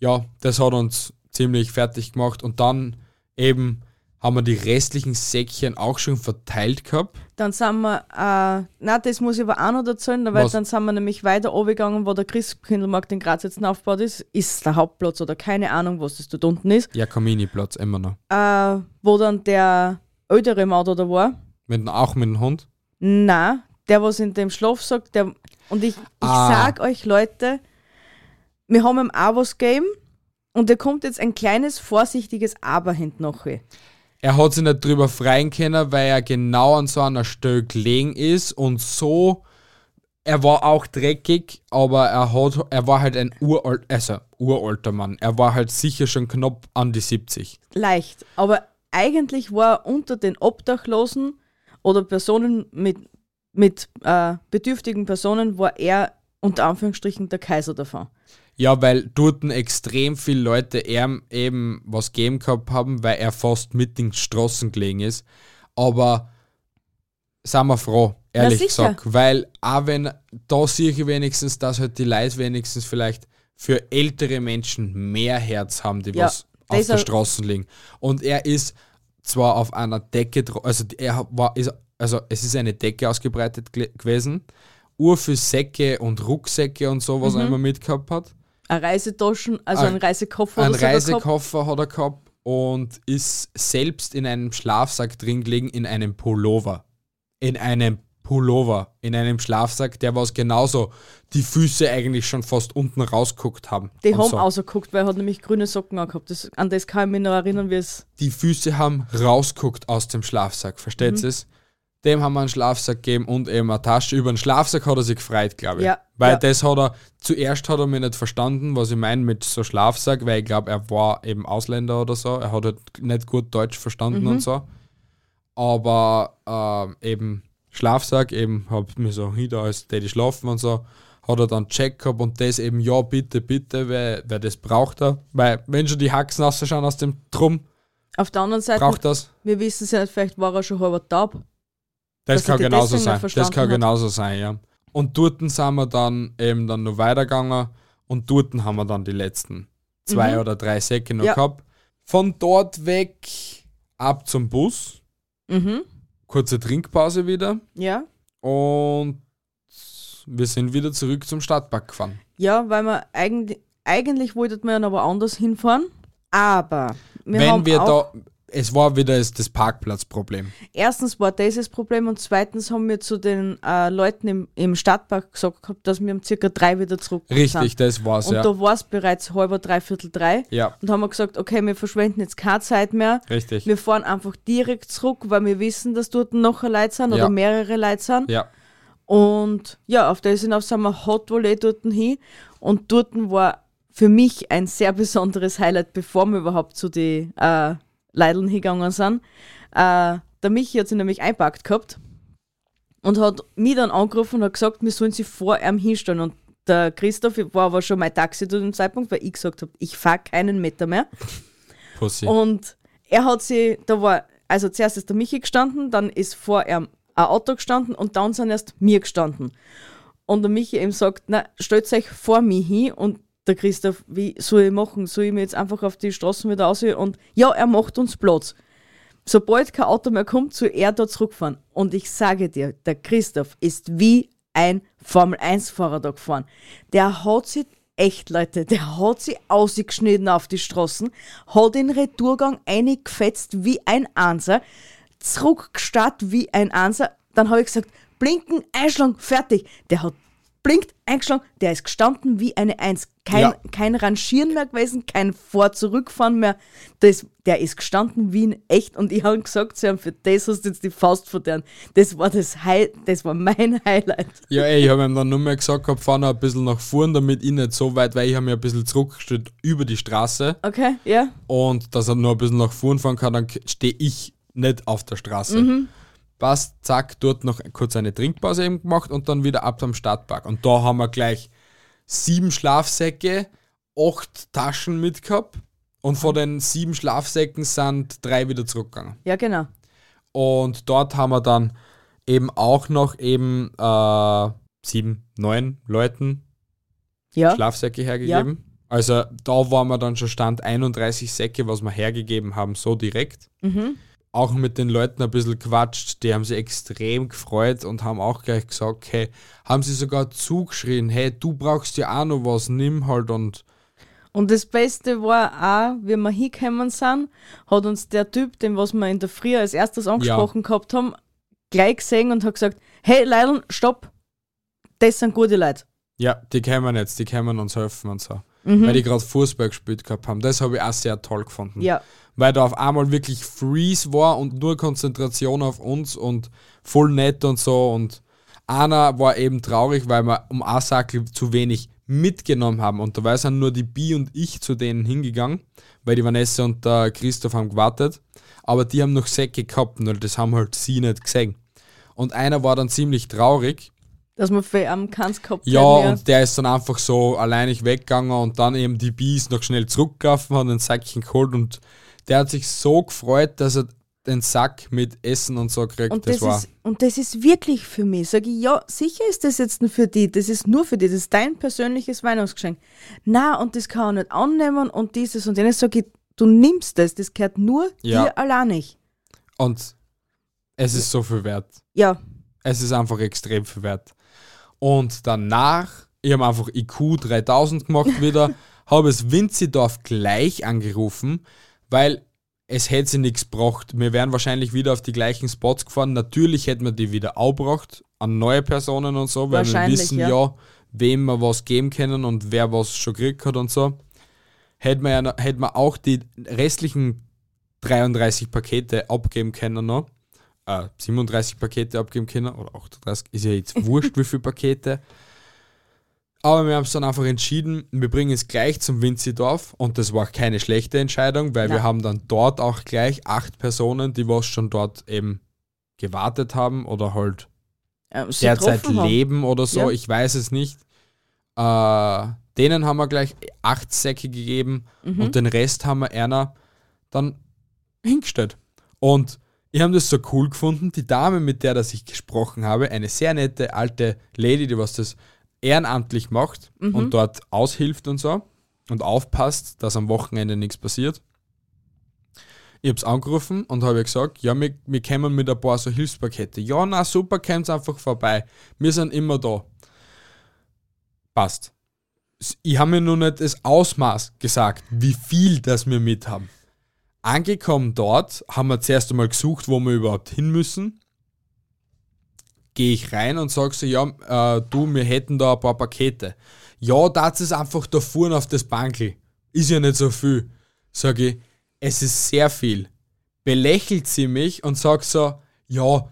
ja, das hat uns ziemlich fertig gemacht. Und dann eben haben wir die restlichen Säckchen auch schon verteilt gehabt. Dann sind wir, äh, na, das muss ich aber auch noch erzählen, weil Was? dann sind wir nämlich weiter runtergegangen, wo der Christkindlmarkt in Graz jetzt aufgebaut ist. Ist der Hauptplatz oder keine Ahnung, was das dort unten ist. Ja, Kamini-Platz immer noch. Äh, wo dann der ältere Mauder da war. Mit, auch mit dem Hund. Na, der was in dem Schlafsack, der und ich, ich Ah. sag euch Leute, wir haben auch was gegeben und da kommt jetzt ein kleines vorsichtiges Aber hinten nachher. Er hat sich nicht drüber freien können, weil er genau an so einer Stelle gelegen ist und so. Er war auch dreckig, aber er hat, er war halt ein uralt, also uralter Mann. Er war halt sicher schon knapp an die 70. Leicht, aber eigentlich war er unter den Obdachlosen oder Personen mit, mit äh, bedürftigen Personen, war er unter Anführungsstrichen der Kaiser davon. Ja, weil dort extrem viele Leute ihm eben was gegeben gehabt haben, weil er fast mit den Straßen gelegen ist. Aber sind wir froh, ehrlich sicher. gesagt. Weil auch wenn, da sehe ich wenigstens, dass halt die Leute wenigstens vielleicht für ältere Menschen mehr Herz haben, die Ja, was auf der Straße liegen. Und er ist zwar auf einer Decke, also er war, ist, also es ist eine Decke ausgebreitet gewesen, ur für Säcke und Rucksäcke und so, was er immer mitgehabt hat. Eine Reisetaschen, also Ein- ein Reisekoffer Ein. Reisekoffer hat er gehabt und ist selbst in einem Schlafsack drin gelegen, in einem Pullover. In einem Pullover, in einem Schlafsack, der was genauso die Füße eigentlich schon fast unten rausguckt haben. Die haben so. rausgeguckt, weil er hat nämlich grüne Socken angehabt. Das, an das kann ich mich noch erinnern, wie es. Die Füße haben rausguckt aus dem Schlafsack, versteht Mhm. ihr es? Dem haben wir einen Schlafsack gegeben und eben eine Tasche. Über den Schlafsack hat er sich gefreut, glaube ich. Ja, Weil ja. das hat er, zuerst hat er mir nicht verstanden, was ich meine mit so Schlafsack, weil ich glaube, er war eben Ausländer oder so. Er hat halt nicht gut Deutsch verstanden Mhm. und so. Aber ähm, eben Schlafsack, eben hab mir so hin, da als Daddy schlafen und so, hat er dann Check gehabt und das eben, ja, bitte, bitte, weil, weil das braucht er. Weil, wenn schon die Haxen ausschauen aus dem Drum, Auf der anderen Seite, Braucht das? wir wissen es ja nicht, vielleicht war er schon halber taub. Das kann genauso sein. Das kann hat. genauso sein, ja. Und dort sind wir dann eben dann noch weitergegangen und dort haben wir dann die letzten zwei Mhm. oder drei Säcke noch Ja. gehabt. Von dort weg ab zum Bus, Mhm. kurze Trinkpause wieder Ja. und wir sind wieder zurück zum Stadtpark gefahren. Ja, weil wir eigentlich, eigentlich wollten wir aber anders hinfahren. Aber wir Wenn haben wir auch, da, es war wieder das Parkplatzproblem. erstens war das das Problem und zweitens haben wir zu den äh, Leuten im, im Stadtpark gesagt gehabt, dass wir um circa drei wieder zurück Richtig, sind. das war's, Und ja. da war es bereits halber, dreiviertel drei. Ja, Und haben wir gesagt, okay, wir verschwenden jetzt keine Zeit mehr. richtig. Wir fahren einfach direkt zurück, weil wir wissen, dass dort noch Leute sind oder Ja. mehrere Leute sind. Ja, Und ja, auf das hinauf sind wir Hot Volley dort hin. Und dort war für mich ein sehr besonderes Highlight, bevor wir überhaupt zu den äh, Leideln hingegangen sind. Äh, der Michi hat sich nämlich einpackt gehabt und hat mich dann angerufen und hat gesagt, wir sollen sie vor ihm hinstellen. Und der Christoph war aber schon mein Taxi zu dem Zeitpunkt, weil ich gesagt habe, ich fahre keinen Meter mehr. (laughs) Pussy. Und er hat sie, da war, also zuerst ist der Michi gestanden, dann ist vor ihm ein Auto gestanden und dann sind erst mir gestanden. Und der Michi eben sagt, na, stellt euch vor mich hin und der Christoph, wie soll ich machen? Soll ich mir jetzt einfach auf die Straßen wieder aus und ja, er macht uns Platz. Sobald kein Auto mehr kommt, soll er da zurückfahren. Und ich sage dir, der Christoph ist wie ein Formel-1-Fahrer da gefahren. Der hat sich, echt Leute, der hat sich ausgeschnitten auf die Straßen, hat den Retourgang eingefetzt wie ein Anser, zurückgestartet wie ein Anser. Dann habe ich gesagt, blinken, einschlagen, fertig. Der hat blinkt, eingeschlagen, der ist gestanden wie eine Eins. Kein, Ja. kein Rangieren mehr gewesen, kein Vor-Zurückfahren mehr. Das, der ist gestanden wie ein echt. Und ich habe gesagt zu ihm, für das hast du jetzt die Faust verloren. Das war das High, das war mein (laughs) Highlight. Ja, ey, ich habe ihm dann nur mehr gesagt, gehabt, fahr noch ein bisschen nach vorn, damit ich nicht so weit, weil ich habe mir ein bisschen zurückgestellt über die Straße Okay, ja. und dass er nur ein bisschen nach vorn fahren kann, dann stehe ich nicht auf der Straße. Mhm. Passt, zack, dort noch kurz eine Trinkpause eben gemacht und dann wieder ab am Stadtpark. Und da haben wir gleich sieben Schlafsäcke, acht Taschen mitgehabt und von den sieben Schlafsäcken sind drei wieder zurückgegangen. Ja, genau. Und dort haben wir dann eben auch noch eben äh, sieben, neun Leuten Ja. Schlafsäcke hergegeben. Also da waren wir dann schon Stand 31 Säcke, was wir hergegeben haben, so direkt. Mhm. Auch mit den Leuten ein bisschen quatscht, die haben sich extrem gefreut und haben auch gleich gesagt, hey, haben sie sogar zugeschrien, hey, du brauchst ja auch noch was, nimm halt und Und das Beste war auch, wie wir hingekommen sind, hat uns der Typ, den was wir in der Früh als erstes angesprochen gehabt haben, gleich gesehen und hat gesagt, hey Leilon, stopp, das sind gute Leute. ja, die kommen jetzt, die können uns helfen und so. Mhm. Weil die gerade Fußball gespielt gehabt haben. Das habe ich auch sehr toll gefunden. Ja, weil da auf einmal wirklich Freeze war und nur Konzentration auf uns und voll nett und so. Und einer war eben traurig, weil wir um Asackel zu wenig mitgenommen haben. Und dabei sind nur die Bi und ich zu denen hingegangen, weil die Vanessa und der Christoph haben gewartet. Aber die haben noch Säcke gehabt, nur das haben halt sie nicht gesehen. Und einer war dann ziemlich traurig, dass wir für am keins gehabt ja, hätten, und der ist dann einfach so alleinig weggegangen und dann eben die Bees noch schnell zurückgelaufen, hat ein Säckchen geholt und der hat sich so gefreut, dass er den Sack mit Essen und so kriegt. Und das, das, war. ist, und das ist wirklich für mich. Sag ich, ja, sicher ist das jetzt nur für die, das ist nur für die, das ist dein persönliches Weihnachtsgeschenk. Na, und das kann er nicht annehmen und dieses und jenes. Sag ich, du nimmst das, das gehört nur Ja. dir allein nicht. Und es ist so viel wert. Ja, Es ist einfach extrem viel wert. Und danach, ich habe einfach IQ 3000 gemacht wieder, (laughs) habe es Winzidorf gleich angerufen, weil es hätte sie nichts gebracht. Wir wären wahrscheinlich wieder auf die gleichen Spots gefahren. Natürlich hätten wir die wieder auch gebracht an neue Personen und so, weil wir wissen ja. ja. wem wir was geben können und wer was schon gekriegt hat und so. Hätten wir, ja, hätten wir auch die restlichen 33 Pakete abgeben können noch äh, 37 Pakete abgeben können oder 38, ist ja jetzt (laughs) wurscht, wie viele Pakete. Aber wir haben es dann einfach entschieden, wir bringen es gleich zum Winzidorf und das war keine schlechte Entscheidung, weil wir Nein. haben dann dort auch gleich acht Personen, die was schon dort eben gewartet haben oder halt sie derzeit getroffen haben. leben oder so, Ja. ich weiß es nicht. Äh, denen haben wir gleich acht Säcke gegeben Mhm. und den Rest haben wir einer dann hingestellt. Und ich habe das so cool gefunden. Die Dame, mit der dass ich gesprochen habe, eine sehr nette alte Lady, die was das ehrenamtlich macht und dort aushilft und so und aufpasst, dass am Wochenende nichts passiert. Ich habe es angerufen und habe gesagt, ja, wir, wir kommen mit ein paar so Hilfspakete. Ja, na super, kommt einfach vorbei. Wir sind immer da. Passt. Ich habe mir nur nicht das Ausmaß gesagt, wie viel das wir mit haben. Angekommen dort, haben wir zuerst einmal gesucht, wo wir überhaupt hin müssen. Gehe ich rein und sage so, ja, äh, du, wir hätten da ein paar Pakete. Ja, das ist einfach da vorne auf das Bankel. Ist ja nicht so viel. Sage ich, es ist sehr viel. Belächelt sie mich und sagt so, ja,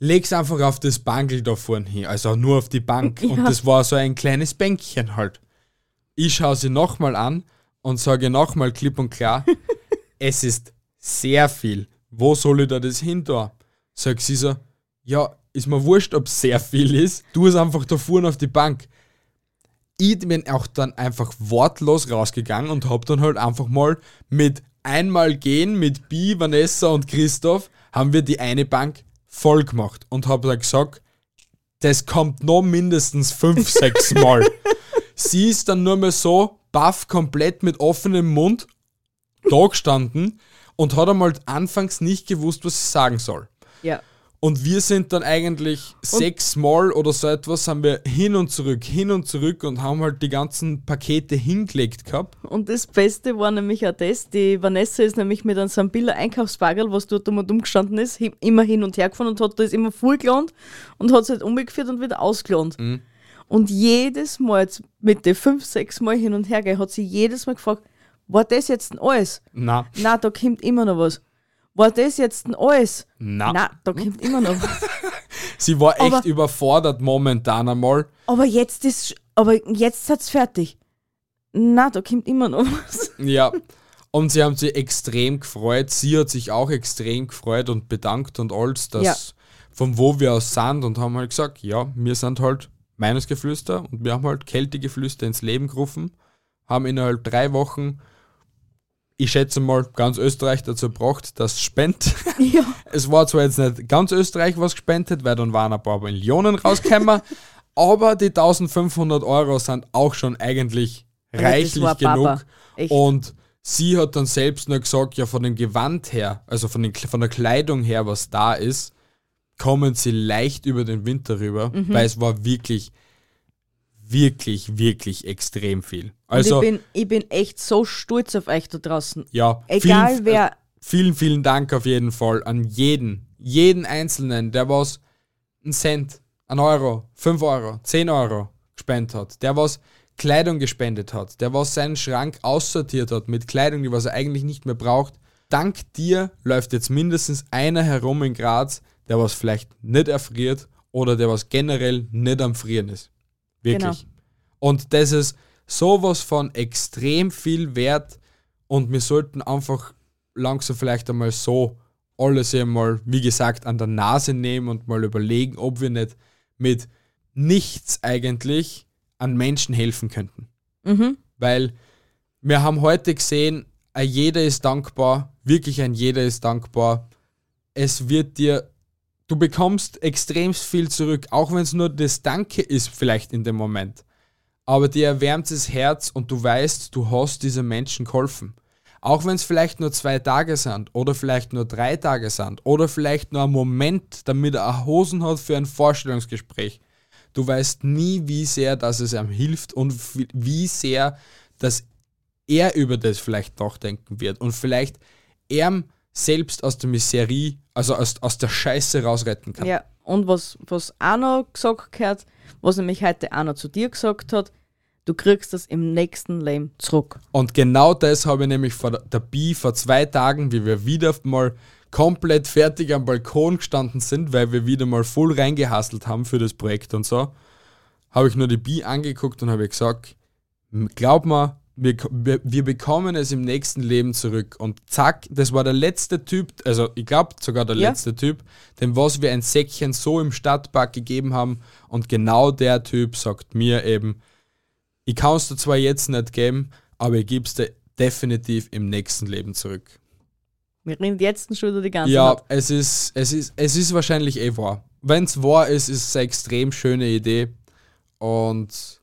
leg's einfach auf das Bankel da vorne hin, also nur auf die Bank. (laughs) Und das war so ein kleines Bänkchen halt. Ich schaue sie nochmal an und sage nochmal klipp und klar, (laughs) es ist sehr viel. Wo soll ich da das hin tun? Sagt sie so, ja, ist mir wurscht, ob es sehr viel ist. Du es einfach da vorne auf die Bank. Ich bin auch dann einfach wortlos rausgegangen und hab dann halt einfach mal mit einmal gehen mit Bi, Vanessa und Christoph, haben wir die eine Bank voll gemacht und hab dann gesagt, das kommt noch mindestens fünf, sechs Mal. (laughs) Sie ist dann nur mal so baff komplett mit offenem Mund da gestanden und hat einmal anfangs nicht gewusst, was sie sagen soll. Ja. Und wir sind dann eigentlich sechsmal oder so etwas, haben wir hin und zurück, hin und zurück und haben halt die ganzen Pakete hingelegt gehabt. Und das Beste war nämlich auch das, die Vanessa ist nämlich mit einem Sambilla Einkaufsbagel, was dort um und um gestanden ist, immer hin und her gefahren und hat das immer voll gelohnt und hat es halt umgeführt und wieder ausgelohnt. Und jedes Mal, jetzt mit den fünf, sechs Mal hin und her gehen, hat sie jedes Mal gefragt, war das jetzt denn alles? Na, Na, da kommt immer noch was. War das jetzt denn alles? Na. Na, da kommt immer noch was. (laughs) sie war echt Aber- überfordert momentan einmal. Aber jetzt ist, aber jetzt hat's fertig. Na, da kommt immer noch was. (laughs) Ja. Und sie haben sich extrem gefreut. Sie hat sich auch extrem gefreut und bedankt und alles, dass Ja. von wo wir aus sind und haben halt gesagt, ja, wir sind halt meines Geflüster und wir haben halt Kältegeflüster ins Leben gerufen, haben innerhalb drei Wochen, ich schätze mal, ganz Österreich dazu gebracht, dass es spendet. (laughs) Ja. Es war zwar jetzt nicht ganz Österreich was gespendet, weil dann waren ein paar Millionen rausgekommen, (laughs) aber die 1500 Euro sind auch schon eigentlich reichlich genug. Und sie hat dann selbst nur gesagt, ja, von dem Gewand her, also von, den, von der Kleidung her, was da ist, kommen sie leicht über den Winter rüber, Mhm. weil es war wirklich, wirklich, wirklich extrem viel. Also, ich, bin, ich bin echt so stolz auf euch da draußen. ja, Egal vielen, wer. Vielen, vielen Dank auf jeden Fall an jeden, jeden Einzelnen, der was einen Cent, einen Euro, 5 Euro, 10 Euro gespendet hat, der was Kleidung gespendet hat, der was seinen Schrank aussortiert hat mit Kleidung, die was er eigentlich nicht mehr braucht. Dank dir läuft jetzt mindestens einer herum in Graz, der was vielleicht nicht erfriert oder der was generell nicht am Frieren ist. Wirklich. Genau. Und das ist sowas von extrem viel wert und wir sollten einfach langsam vielleicht einmal so alles einmal, wie gesagt, an der Nase nehmen und mal überlegen, ob wir nicht mit nichts eigentlich an Menschen helfen könnten. Mhm. Weil wir haben heute gesehen, ein jeder ist dankbar, wirklich ein jeder ist dankbar. Es wird dir, du bekommst extrem viel zurück, auch wenn es nur das Danke ist vielleicht in dem Moment. Aber dir erwärmt das Herz und du weißt, du hast diesen Menschen geholfen. Auch wenn es vielleicht nur zwei Tage sind oder vielleicht nur drei Tage sind oder vielleicht nur ein Moment, damit er Hosen hat für ein Vorstellungsgespräch. Du weißt nie, wie sehr, dass es ihm hilft und wie- wie sehr, dass er über das vielleicht nachdenken wird und vielleicht er selbst aus der Miserie, also aus, aus der Scheiße rausretten kann. Ja, und was, was auch noch gesagt gehört, was nämlich heute auch noch zu dir gesagt hat, du kriegst das im nächsten Leben zurück. Und genau das habe ich nämlich vor der- Bi vor zwei Tagen, wie wir wieder mal komplett fertig am Balkon gestanden sind, weil wir wieder mal voll reingehasselt haben für das Projekt und so, habe ich nur die Bi angeguckt und habe gesagt, "M- glaub mir, wir, wir, bekommen es im nächsten Leben zurück. Und zack, das war der letzte Typ, also ich glaube sogar der Ja. letzte Typ, dem was wir ein Säckchen so im Stadtpark gegeben haben. Und genau der Typ sagt mir eben, ich kann es dir zwar jetzt nicht geben, aber ich gebe es dir definitiv im nächsten Leben zurück. Wir reden jetzt schon über die ganze Ja, Nacht. es ist, es ist, es ist wahrscheinlich eh wahr. Wenn es wahr ist, ist es eine extrem schöne Idee. Und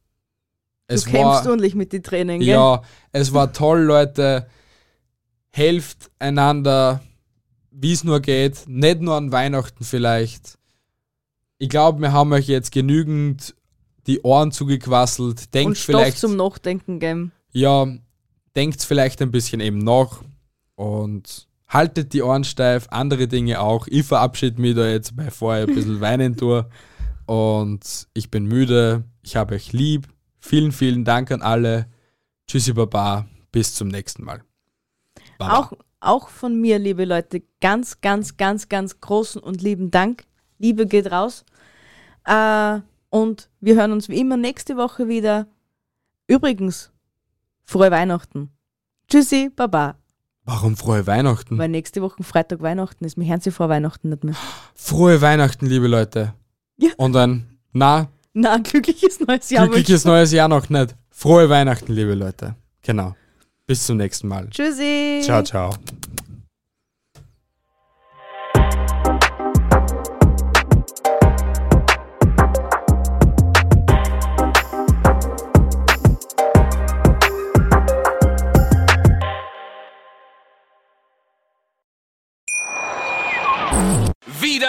Du es kämpfst war. ordentlich mit den Tränen, gell? Ja, es war toll, Leute. Helft einander, wie es nur geht. Nicht nur an Weihnachten vielleicht. Ich glaube, wir haben euch jetzt genügend die Ohren zugequasselt. Denkt Und Stoff vielleicht, zum Nachdenken geben. ja, denkt vielleicht ein bisschen eben nach und haltet die Ohren steif, andere Dinge auch. Ich verabschiede mich da jetzt, bevor ich ein bisschen (laughs) weinen tue. Und ich bin müde, ich habe euch lieb. Vielen, vielen Dank an alle. Tschüssi, Baba. Bis zum nächsten Mal. Baba. Auch, auch von mir, liebe Leute, ganz, ganz, ganz, ganz großen und lieben Dank. Liebe geht raus. Äh, und wir hören uns wie immer nächste Woche wieder. Übrigens, frohe Weihnachten. Tschüssi, Baba. Warum frohe Weihnachten? Weil nächste Woche Freitag Weihnachten ist. Wir hören sie vor Weihnachten nicht mehr. Frohe Weihnachten, liebe Leute. Ja. Und ein, na, Na, (laughs) glückliches neues Jahr. glückliches neues Jahr noch nicht. Frohe Weihnachten, liebe Leute. Genau. Bis zum nächsten Mal. Tschüssi. Ciao, ciao.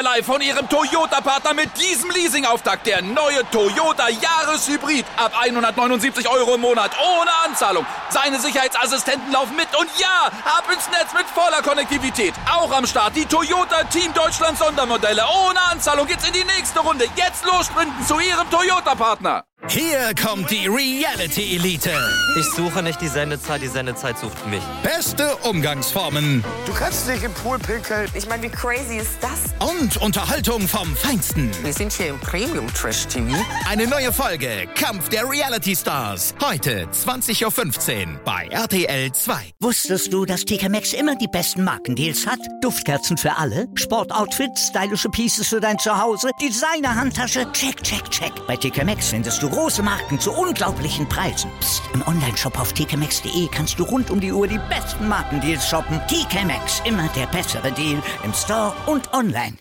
Live von Ihrem Toyota-Partner mit diesem Leasing-Auftakt. Der neue Toyota Jahreshybrid. Ab 179 Euro im Monat. Ohne Anzahlung. Seine Sicherheitsassistenten laufen mit. Und ja, ab ins Netz mit voller Konnektivität. Auch am Start die Toyota Team Deutschland Sondermodelle. Ohne Anzahlung geht's in die nächste Runde. Jetzt los sprinten zu Ihrem Toyota-Partner. Hier kommt die Reality Elite. Ich suche nicht die Sendezeit, die Sendezeit sucht mich. Beste Umgangsformen Du kannst nicht im Pool pinkeln. Ich meine, wie crazy ist das? Und Unterhaltung vom Feinsten. Wir sind hier im Premium Trash TV. Eine neue Folge Kampf der Reality Stars. Heute 20.15 Uhr bei RTL 2. Wusstest du, dass TK Maxx immer die besten Markendeals hat? Duftkerzen für alle, Sportoutfits, stylische Pieces für dein Zuhause, Designer-Handtasche, check, check, check. Bei TK Maxx findest du große Marken zu unglaublichen Preisen. Psst. im Onlineshop auf tkmaxx.de kannst du rund um die Uhr die besten Markendeals shoppen. TK Maxx, immer der bessere Deal im Store und online.